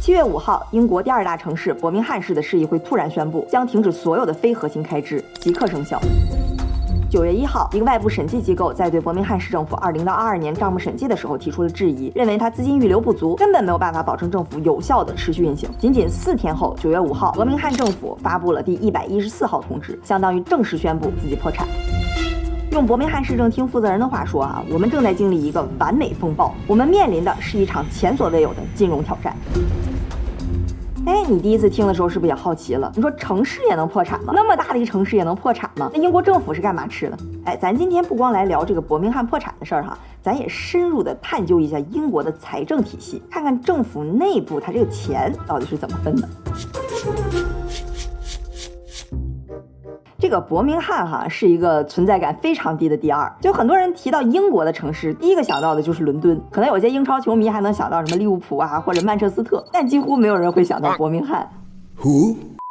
七月五号，英国第二大城市伯明翰市的市议会突然宣布，将停止所有的非核心开支，即刻生效。九月一号，一个外部审计机构在对伯明翰市政府二零到二二年账目审计的时候提出了质疑，认为它资金预留不足，根本没有办法保证政府有效的持续运行。仅仅四天后，九月五号，伯明翰政府发布了第一百一十四号通知，相当于正式宣布自己破产。用伯明翰市政厅负责人的话说啊，我们正在经历一个完美风暴，我们面临的是一场前所未有的金融挑战。哎，你第一次听的时候是不是也好奇了？你说城市也能破产吗？那么大的一个城市也能破产吗？那英国政府是干嘛吃的？哎，咱今天不光来聊这个伯明翰破产的事儿哈，咱也深入的探究一下英国的财政体系，看看政府内部它这个钱到底是怎么分的。这个伯明翰哈是一个存在感非常低的第二，就很多人提到英国的城市，第一个想到的就是伦敦，可能有些英超球迷还能想到什么利物浦啊或者曼彻斯特，但几乎没有人会想到伯明翰。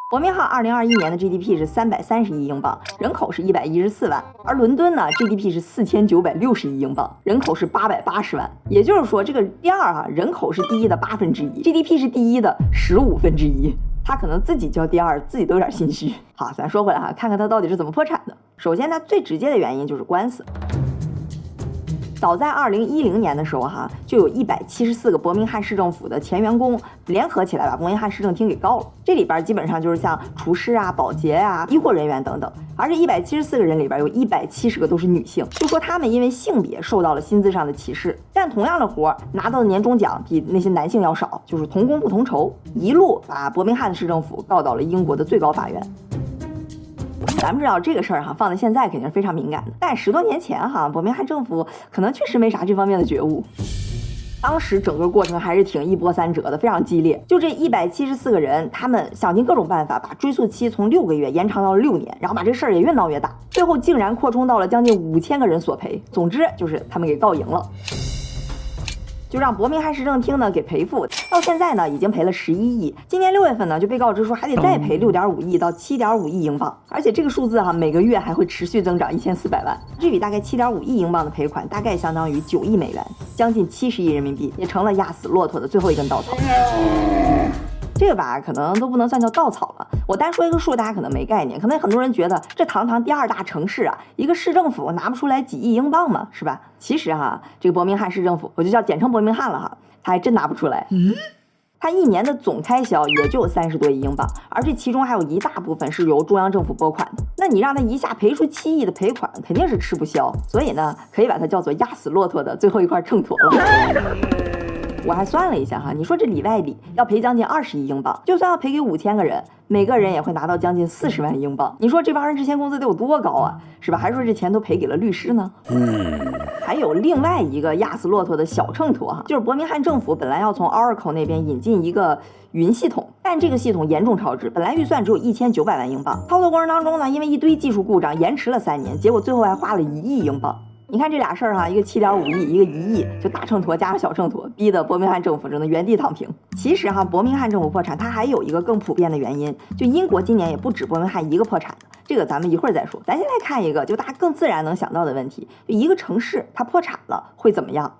伯明翰二零二一年的 GDP 是三百三十亿英镑，人口是一百一十四万，而伦敦呢 GDP 是四千九百六十亿英镑，人口是八百八十万。也就是说，这个第二哈人口是第一的八分之一，GDP 是第一的十五分之一。他可能自己叫第二，自己都有点心虚。好，咱说回来哈，看看他到底是怎么破产的。首先，他最直接的原因就是官司。早在二零一零年的时候，哈，就有一百七十四个伯明翰市政府的前员工联合起来把伯明翰市政厅给告了。这里边基本上就是像厨师啊、保洁啊、医护人员等等。而这一百七十四个人里边有一百七十个都是女性，就说他们因为性别受到了薪资上的歧视，干同样的活拿到的年终奖比那些男性要少，就是同工不同酬，一路把伯明翰市政府告到了英国的最高法院。咱们知道这个事儿哈，放在现在肯定是非常敏感的。但十多年前哈，伯明翰政府可能确实没啥这方面的觉悟。当时整个过程还是挺一波三折的，非常激烈。就这一百七十四个人，他们想尽各种办法，把追诉期从六个月延长到了六年，然后把这事儿也越闹越大，最后竟然扩充到了将近五千个人索赔。总之就是他们给告赢了。就让伯明翰市政厅呢给赔付，到现在呢已经赔了十一亿，今年六月份呢就被告知说还得再赔六点五亿到七点五亿英镑，而且这个数字哈每个月还会持续增长一千四百万，这笔大概七点五亿英镑的赔款大概相当于九亿美元，将近七十亿人民币，也成了压死骆驼的最后一根稻草。这个吧，可能都不能算叫稻草了。我单说一个数，大家可能没概念。可能很多人觉得，这堂堂第二大城市啊，一个市政府拿不出来几亿英镑嘛，是吧？其实哈，这个伯明翰市政府，我就叫简称伯明翰了哈，他还真拿不出来。嗯，他一年的总开销也就三十多亿英镑，而这其中还有一大部分是由中央政府拨款的。那你让他一下赔出七亿的赔款，肯定是吃不消。所以呢，可以把它叫做压死骆驼的最后一块秤砣了。我还算了一下哈，你说这里外里要赔将近二十亿英镑，就算要赔给五千个人，每个人也会拿到将近四十万英镑。你说这帮人之前工资得有多高啊，是吧？还说这钱都赔给了律师呢。嗯，还有另外一个压死骆驼的小秤砣哈，就是伯明翰政府本来要从 Oracle 那边引进一个云系统，但这个系统严重超支，本来预算只有一千九百万英镑，操作过程当中呢，因为一堆技术故障延迟了三年，结果最后还花了一亿英镑。你看这俩事儿哈，一个七点五亿，一个一亿，就大秤砣加上小秤砣，逼得伯明翰政府只能原地躺平。其实哈，伯明翰政府破产，它还有一个更普遍的原因，就英国今年也不止伯明翰一个破产，这个咱们一会儿再说。咱先来看一个，就大家更自然能想到的问题，就一个城市它破产了会怎么样？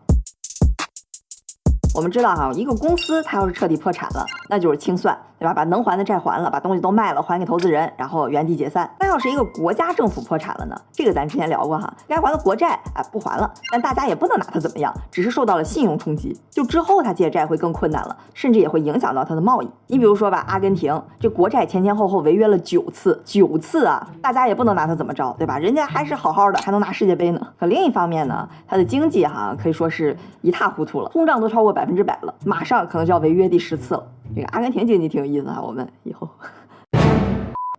我们知道哈，一个公司它要是彻底破产了，那就是清算。对吧？把能还的债还了，把东西都卖了，还给投资人，然后原地解散。那要是一个国家政府破产了呢？这个咱之前聊过哈，该还的国债哎不还了，但大家也不能拿它怎么样，只是受到了信用冲击。就之后他借债会更困难了，甚至也会影响到他的贸易。你比如说吧，阿根廷这国债前前后后违约了九次，九次啊，大家也不能拿他怎么着，对吧？人家还是好好的，还能拿世界杯呢。可另一方面呢，他的经济哈可以说是一塌糊涂了，通胀都超过百分之百了，马上可能就要违约第十次了。这个阿根廷经济挺有意思哈，我们以后。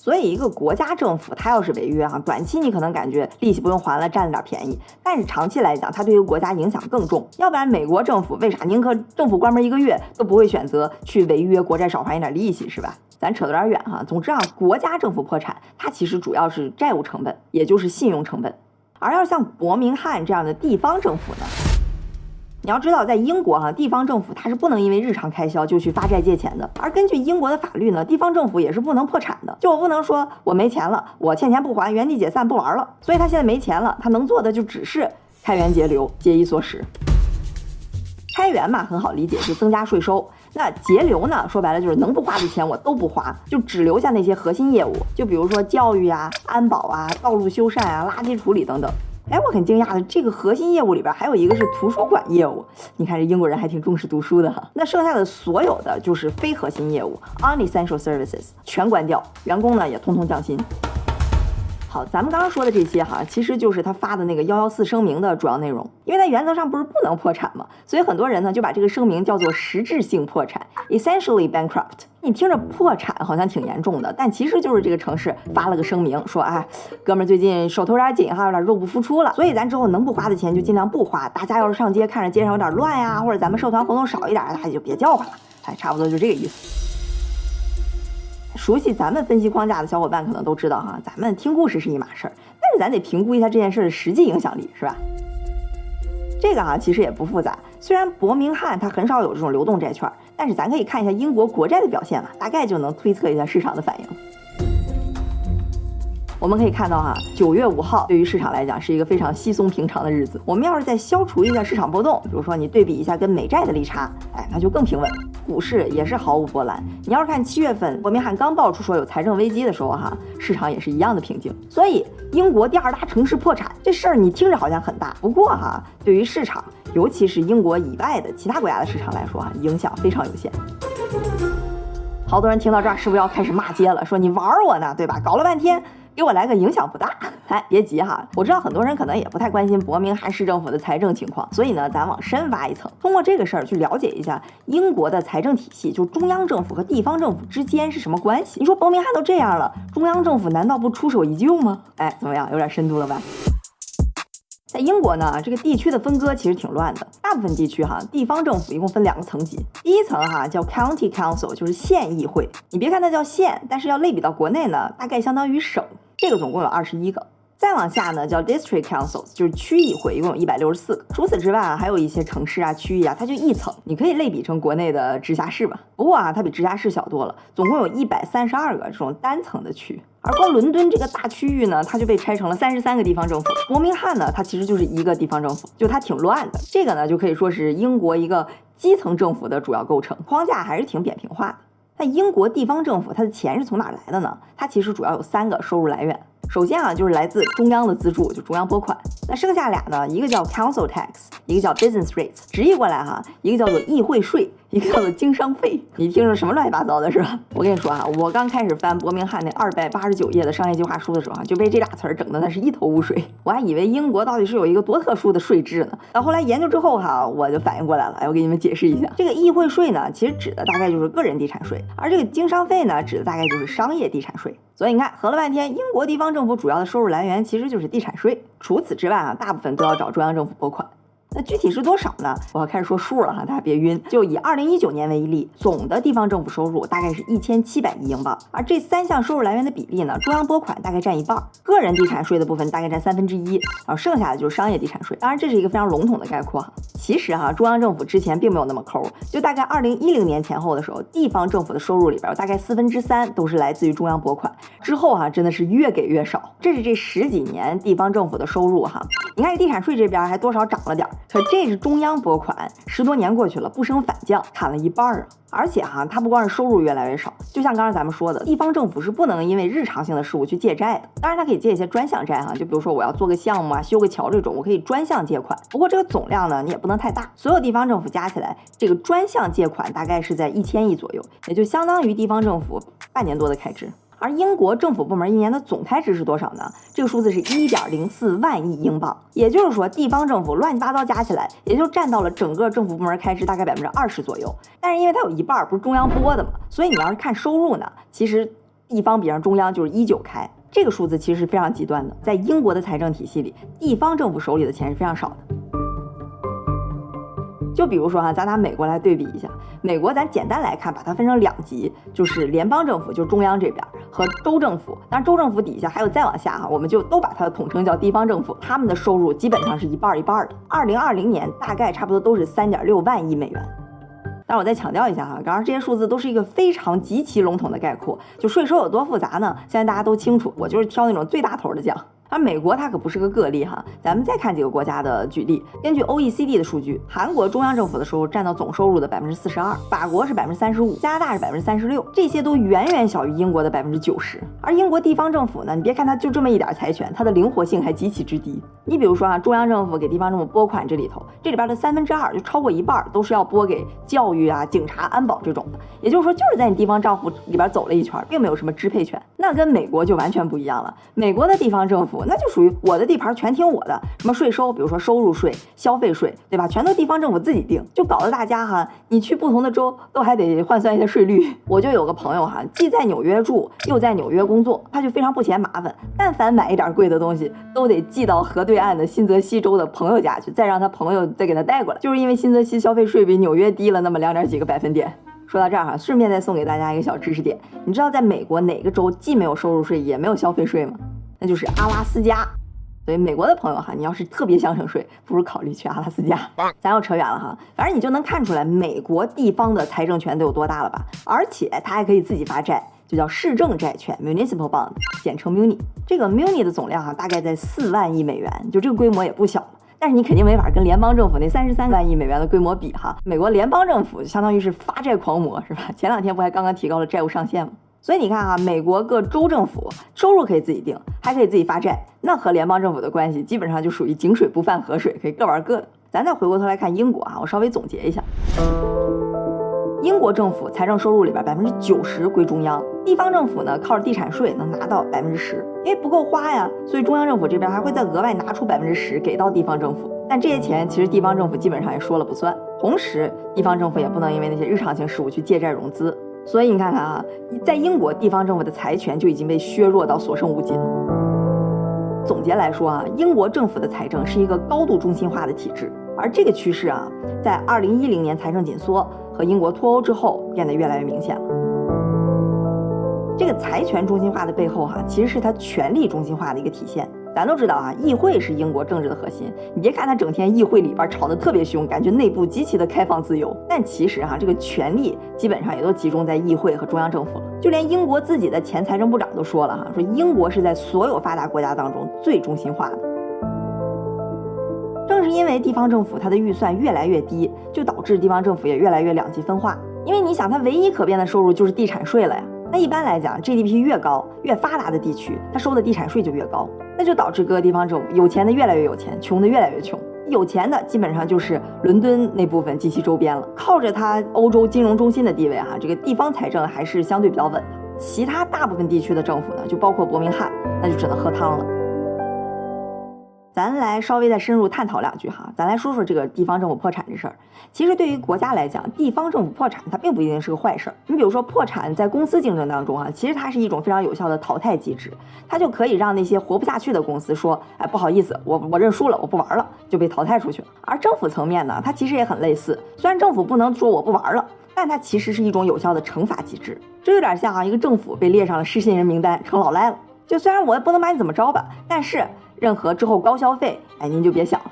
所以一个国家政府，它要是违约哈，短期你可能感觉利息不用还了，占了点便宜，但是长期来讲，它对于国家影响更重。要不然美国政府为啥宁可政府关门一个月，都不会选择去违约国债少还一点利息，是吧？咱扯得有点远哈。总之啊，国家政府破产，它其实主要是债务成本，也就是信用成本。而要像伯明翰这样的地方政府呢？你要知道，在英国哈，地方政府它是不能因为日常开销就去发债借钱的。而根据英国的法律呢，地方政府也是不能破产的。就我不能说我没钱了，我欠钱不还，原地解散不玩了。所以他现在没钱了，他能做的就只是开源节流，节衣缩食。开源嘛，很好理解，就增加税收。那节流呢，说白了就是能不花的钱我都不花，就只留下那些核心业务，就比如说教育啊、安保啊、道路修缮啊、垃圾处理等等。哎，我很惊讶的，这个核心业务里边还有一个是图书馆业务。你看这英国人还挺重视读书的哈。那剩下的所有的就是非核心业务，unessential services，全关掉，员工呢也通通降薪。好，咱们刚刚说的这些哈，其实就是他发的那个幺幺四声明的主要内容。因为它原则上不是不能破产嘛，所以很多人呢就把这个声明叫做实质性破产，essentially bankrupt。你听着破产好像挺严重的，但其实就是这个城市发了个声明，说哎，哥们儿最近手头有点紧哈，有点入不敷出了，所以咱之后能不花的钱就尽量不花。大家要是上街看着街上有点乱呀，或者咱们社团活动少一点，大家就别叫唤了。哎，差不多就这个意思。熟悉咱们分析框架的小伙伴可能都知道哈，咱们听故事是一码事儿，但是咱得评估一下这件事的实际影响力，是吧？这个啊其实也不复杂，虽然伯明翰它很少有这种流动债券，但是咱可以看一下英国国债的表现嘛，大概就能推测一下市场的反应。我们可以看到哈，九月五号对于市场来讲是一个非常稀松平常的日子。我们要是再消除一下市场波动，比如说你对比一下跟美债的利差，哎，那就更平稳。股市也是毫无波澜。你要是看七月份伯明翰刚爆出说有财政危机的时候哈，市场也是一样的平静。所以英国第二大城市破产这事儿你听着好像很大，不过哈，对于市场，尤其是英国以外的其他国家的市场来说哈，影响非常有限。好多人听到这儿是不是要开始骂街了？说你玩我呢，对吧？搞了半天。给我来个影响不大，哎，别急哈，我知道很多人可能也不太关心伯明翰市政府的财政情况，所以呢，咱往深挖一层，通过这个事儿去了解一下英国的财政体系，就中央政府和地方政府之间是什么关系？你说伯明翰都这样了，中央政府难道不出手一救吗？哎，怎么样，有点深度了吧？在英国呢，这个地区的分割其实挺乱的。大部分地区哈，地方政府一共分两个层级。第一层哈叫 County Council，就是县议会。你别看它叫县，但是要类比到国内呢，大概相当于省。这个总共有二十一个。再往下呢，叫 District Councils，就是区议会，一共有一百六十四个。除此之外啊，还有一些城市啊、区域啊，它就一层，你可以类比成国内的直辖市吧。不过啊，它比直辖市小多了，总共有一百三十二个这种单层的区。而光伦敦这个大区域呢，它就被拆成了三十三个地方政府。伯明翰呢，它其实就是一个地方政府，就它挺乱的。这个呢，就可以说是英国一个基层政府的主要构成框架，还是挺扁平化的。那英国地方政府它的钱是从哪来的呢？它其实主要有三个收入来源。首先啊，就是来自中央的资助，就中央拨款。那剩下俩呢，一个叫 Council Tax，一个叫 Business Rates。直译过来哈，一个叫做议会税，一个叫做经商费。你听着什么乱七八糟的，是吧？我跟你说啊，我刚开始翻伯明翰那二百八十九页的商业计划书的时候啊，就被这俩词儿整的那是一头雾水。我还以为英国到底是有一个多特殊的税制呢。到后来研究之后哈，我就反应过来了。哎，我给你们解释一下，这个议会税呢，其实指的大概就是个人地产税，而这个经商费呢，指的大概就是商业地产税。所以你看，合了半天，英国地方政府主要的收入来源其实就是地产税。除此之外啊，大部分都要找中央政府拨款。那具体是多少呢？我要开始说数了哈，大家别晕。就以二零一九年为例，总的地方政府收入大概是一千七百亿英镑，而这三项收入来源的比例呢，中央拨款大概占一半，个人地产税的部分大概占三分之一，然后剩下的就是商业地产税。当然，这是一个非常笼统的概括哈。其实哈，中央政府之前并没有那么抠，就大概二零一零年前后的时候，地方政府的收入里边大概四分之三都是来自于中央拨款，之后哈真的是越给越少。这是这十几年地方政府的收入哈，你看地产税这边还多少涨了点。可这是中央拨款，十多年过去了，不升反降，砍了一半啊！而且哈，它不光是收入越来越少，就像刚才咱们说的，地方政府是不能因为日常性的事务去借债的。当然，它可以借一些专项债哈，就比如说我要做个项目啊，修个桥这种，我可以专项借款。不过这个总量呢，你也不能太大。所有地方政府加起来，这个专项借款大概是在一千亿左右，也就相当于地方政府半年多的开支。而英国政府部门一年的总开支是多少呢？这个数字是一点零四万亿英镑，也就是说，地方政府乱七八糟加起来，也就占到了整个政府部门开支大概百分之二十左右。但是因为它有一半不是中央拨的嘛，所以你要是看收入呢，其实地方比上中央就是一九开，这个数字其实是非常极端的。在英国的财政体系里，地方政府手里的钱是非常少的。就比如说哈，咱拿美国来对比一下，美国咱简单来看，把它分成两级，就是联邦政府，就是中央这边和州政府。当然，州政府底下还有再往下哈，我们就都把它统称叫地方政府。他们的收入基本上是一半一半的。二零二零年大概差不多都是三点六万亿美元。但我再强调一下哈，刚刚这些数字都是一个非常极其笼统的概括。就税收有多复杂呢？现在大家都清楚，我就是挑那种最大头的讲。而美国它可不是个个例哈。咱们再看几个国家的举例，根据 OECD 的数据，韩国中央政府的收入占到总收入的百分之四十二，法国是百分之三十五，加拿大是百分之三十六，这些都远远小于英国的百分之九十。而英国地方政府呢，你别看它就这么一点财权，它的灵活性还极其之低。你比如说啊，中央政府给地方政府拨款这里头，这里边的三分之二就超过一半都是要拨给教育啊、警察、安保这种的，也就是说就是在你地方账户里边走了一圈，并没有什么支配权。那跟美国就完全不一样了，美国的地方政府那就属于我的地盘全听我的，什么税收，比如说收入税、消费税，对吧？全都地方政府自己定，就搞得大家哈，你去不同的州都还得换算一下税率。我就有个朋友哈，既在纽约住，又在纽约工作，他就非常不嫌麻烦，但凡买一点贵的东西，都得寄到核对岸的新泽西州的朋友家去，再让他朋友再给他带过来，就是因为新泽西消费税比纽约低了那么两点几个百分点。说到这儿哈，顺便再送给大家一个小知识点，你知道在美国哪个州既没有收入税也没有消费税吗？那就是阿拉斯加。所以美国的朋友哈，你要是特别想省税，不如考虑去阿拉斯加。咱又扯远了哈，反正你就能看出来美国地方的财政权都有多大了吧？而且它还可以自己发债，就叫市政债券 （municipal bond），简称 muni。这个 muni 的总量哈，大概在四万亿美元，就这个规模也不小。但是你肯定没法跟联邦政府那三十三万亿美元的规模比哈。美国联邦政府相当于是发债狂魔是吧？前两天不还刚刚提高了债务上限吗？所以你看哈，美国各州政府收入可以自己定，还可以自己发债，那和联邦政府的关系基本上就属于井水不犯河水，可以各玩各的。咱再回过头来看英国啊，我稍微总结一下。英国政府财政收入里边百分之九十归中央，地方政府呢靠着地产税能拿到百分之十，因为不够花呀，所以中央政府这边还会再额外拿出百分之十给到地方政府。但这些钱其实地方政府基本上也说了不算，同时地方政府也不能因为那些日常性事务去借债融资。所以你看看啊，在英国地方政府的财权就已经被削弱到所剩无几了。总结来说啊，英国政府的财政是一个高度中心化的体制，而这个趋势啊，在二零一零年财政紧缩。和英国脱欧之后变得越来越明显了。这个财权中心化的背后，哈，其实是它权力中心化的一个体现。咱都知道啊，议会是英国政治的核心。你别看它整天议会里边吵得特别凶，感觉内部极其的开放自由，但其实哈，这个权力基本上也都集中在议会和中央政府了。就连英国自己的前财政部长都说了哈，说英国是在所有发达国家当中最中心化的。正是因为地方政府它的预算越来越低，就导致地方政府也越来越两极分化。因为你想，它唯一可变的收入就是地产税了呀。那一般来讲，GDP 越高、越发达的地区，它收的地产税就越高，那就导致各个地方政府有钱的越来越有钱，穷的越来越穷。有钱的基本上就是伦敦那部分及其周边了，靠着它欧洲金融中心的地位哈，这个地方财政还是相对比较稳的。其他大部分地区的政府呢，就包括伯明翰，那就只能喝汤了。咱来稍微再深入探讨两句哈，咱来说说这个地方政府破产这事儿。其实对于国家来讲，地方政府破产它并不一定是个坏事儿。你比如说破产在公司竞争当中啊，其实它是一种非常有效的淘汰机制，它就可以让那些活不下去的公司说，哎，不好意思，我我认输了，我不玩了，就被淘汰出去了。而政府层面呢，它其实也很类似，虽然政府不能说我不玩了，但它其实是一种有效的惩罚机制。这有点像啊，一个政府被列上了失信人名单，成老赖了。就虽然我也不能把你怎么着吧，但是。任何之后高消费，哎，您就别想了。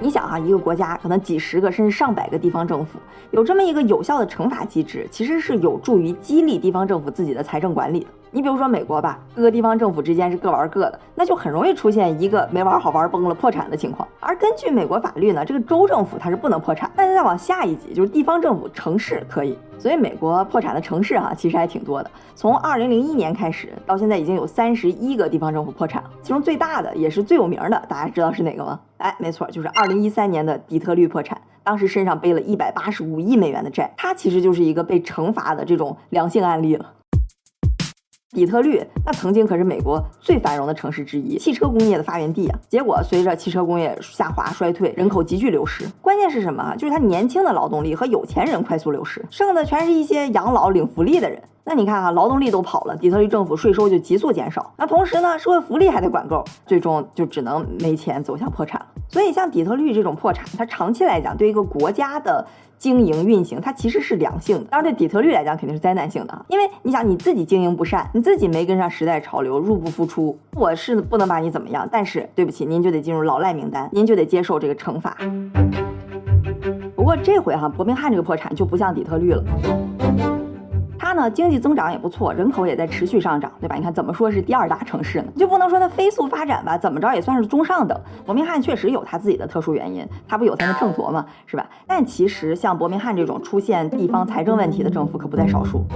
你想哈，一个国家可能几十个甚至上百个地方政府，有这么一个有效的惩罚机制，其实是有助于激励地方政府自己的财政管理的。你比如说美国吧，各个地方政府之间是各玩各的，那就很容易出现一个没玩好玩崩了破产的情况。而根据美国法律呢，这个州政府它是不能破产，但是再往下一级就是地方政府，城市可以。所以美国破产的城市哈，其实还挺多的。从二零零一年开始到现在，已经有三十一个地方政府破产。其中最大的也是最有名的，大家知道是哪个吗？哎，没错，就是二零一三年的底特律破产，当时身上背了一百八十五亿美元的债。它其实就是一个被惩罚的这种良性案例了。底特律那曾经可是美国最繁荣的城市之一，汽车工业的发源地啊。结果随着汽车工业下滑衰退，人口急剧流失。关键是什么？就是它年轻的劳动力和有钱人快速流失，剩的全是一些养老领福利的人。那你看哈，劳动力都跑了，底特律政府税收就急速减少。那同时呢，社会福利还得管够，最终就只能没钱走向破产。所以像底特律这种破产，它长期来讲对一个国家的。经营运行，它其实是良性的，当然对底特律来讲肯定是灾难性的啊，因为你想你自己经营不善，你自己没跟上时代潮流，入不敷出，我是不能把你怎么样，但是对不起，您就得进入老赖名单，您就得接受这个惩罚。不过这回哈，伯明翰这个破产就不像底特律了。它呢经济增长也不错，人口也在持续上涨，对吧？你看怎么说是第二大城市呢？就不能说它飞速发展吧？怎么着也算是中上等。伯明翰确实有它自己的特殊原因，它不有它的秤砣吗？是吧？但其实像伯明翰这种出现地方财政问题的政府可不在少数。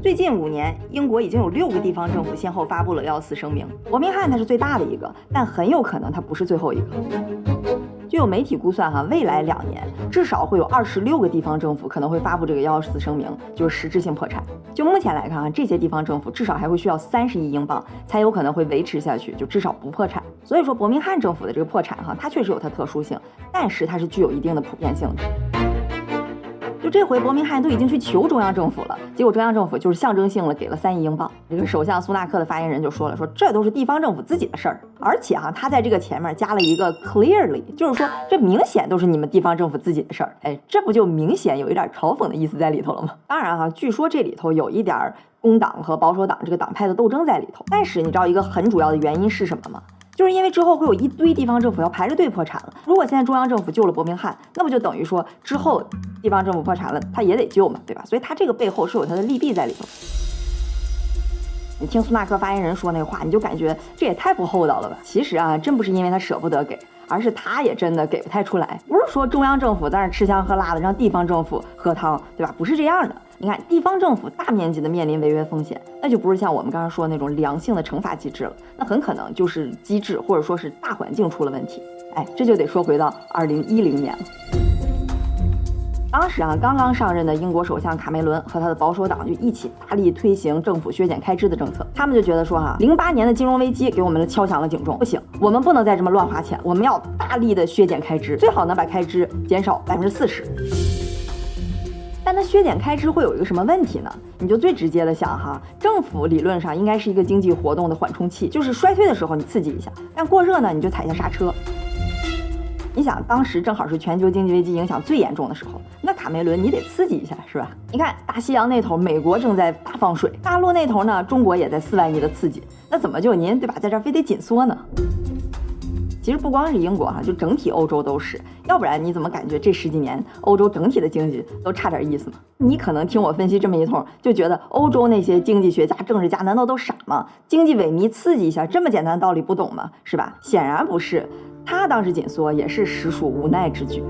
最近五年，英国已经有六个地方政府先后发布了要死声明。伯明翰它是最大的一个，但很有可能它不是最后一个。就有媒体估算哈，未来两年至少会有二十六个地方政府可能会发布这个幺四声明，就是实质性破产。就目前来看啊，这些地方政府至少还会需要三十亿英镑才有可能会维持下去，就至少不破产。所以说，伯明翰政府的这个破产哈，它确实有它特殊性，但是它是具有一定的普遍性的。就这回，伯明翰都已经去求中央政府了，结果中央政府就是象征性的给了三亿英镑。这个首相苏纳克的发言人就说了，说这都是地方政府自己的事儿，而且哈，他在这个前面加了一个 clearly，就是说这明显都是你们地方政府自己的事儿。哎，这不就明显有一点嘲讽的意思在里头了吗？当然哈，据说这里头有一点工党和保守党这个党派的斗争在里头，但是你知道一个很主要的原因是什么吗？就是因为之后会有一堆地方政府要排着队破产了。如果现在中央政府救了伯明翰，那不就等于说之后地方政府破产了，他也得救嘛，对吧？所以他这个背后是有他的利弊在里头。你听苏纳克发言人说那话，你就感觉这也太不厚道了吧？其实啊，真不是因为他舍不得给，而是他也真的给不太出来。不是说中央政府在那吃香喝辣的，让地方政府喝汤，对吧？不是这样的。你看，地方政府大面积的面临违约风险，那就不是像我们刚刚说的那种良性的惩罚机制了，那很可能就是机制或者说是大环境出了问题。哎，这就得说回到二零一零年了。当时啊，刚刚上任的英国首相卡梅伦和他的保守党就一起大力推行政府削减开支的政策。他们就觉得说哈，零八年的金融危机给我们敲响了警钟，不行，我们不能再这么乱花钱，我们要大力的削减开支，最好能把开支减少百分之四十。但它削减开支会有一个什么问题呢？你就最直接的想哈，政府理论上应该是一个经济活动的缓冲器，就是衰退的时候你刺激一下，但过热呢你就踩下刹车。你想当时正好是全球经济危机影响最严重的时候，那卡梅伦你得刺激一下是吧？你看大西洋那头美国正在大放水，大陆那头呢中国也在四万亿的刺激，那怎么就您对吧，在这儿非得紧缩呢？其实不光是英国哈，就整体欧洲都是，要不然你怎么感觉这十几年欧洲整体的经济都差点意思呢？你可能听我分析这么一通，就觉得欧洲那些经济学家、政治家难道都傻吗？经济萎靡刺激一下，这么简单的道理不懂吗？是吧？显然不是，他当时紧缩也是实属无奈之举。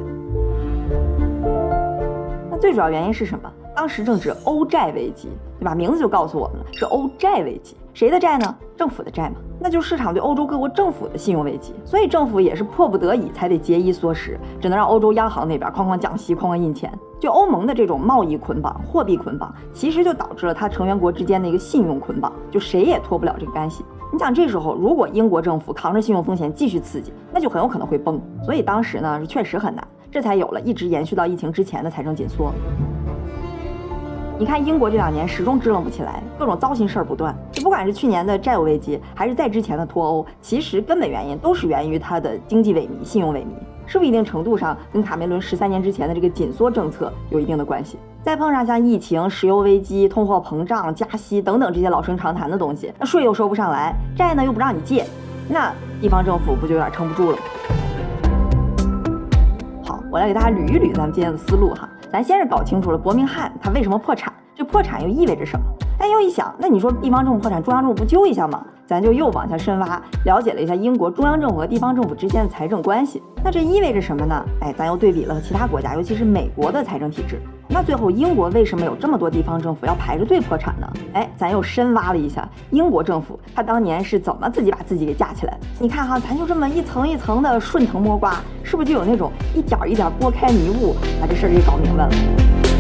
那最主要原因是什么？当时正值欧债危机，对吧？名字就告诉我们了，是欧债危机。谁的债呢？政府的债嘛，那就市场对欧洲各国政府的信用危机。所以政府也是迫不得已才得节衣缩食，只能让欧洲央行那边哐哐降息、哐哐印钱。就欧盟的这种贸易捆绑、货币捆绑，其实就导致了它成员国之间的一个信用捆绑，就谁也脱不了这个干系。你想这时候，如果英国政府扛着信用风险继续刺激，那就很有可能会崩。所以当时呢是确实很难，这才有了一直延续到疫情之前的财政紧缩。你看，英国这两年始终支棱不起来，各种糟心事儿不断。就不管是去年的债务危机，还是在之前的脱欧，其实根本原因都是源于它的经济萎靡、信用萎靡，是不是一定程度上跟卡梅伦十三年之前的这个紧缩政策有一定的关系？再碰上像疫情、石油危机、通货膨胀、加息等等这些老生常谈的东西，那税又收不上来，债呢又不让你借，那地方政府不就有点撑不住了吗？好，我来给大家捋一捋咱们今天的思路哈。咱先是搞清楚了伯明翰它为什么破产，这破产又意味着什么？哎，又一想，那你说地方政府破产，中央政府不救一下吗？咱就又往下深挖，了解了一下英国中央政府和地方政府之间的财政关系。那这意味着什么呢？哎，咱又对比了其他国家，尤其是美国的财政体制。那最后英国为什么有这么多地方政府要排着队破产呢？哎，咱又深挖了一下英国政府，他当年是怎么自己把自己给架起来的？你看哈，咱就这么一层一层的顺藤摸瓜，是不是就有那种一点一点拨开迷雾，把这事儿给搞明白了？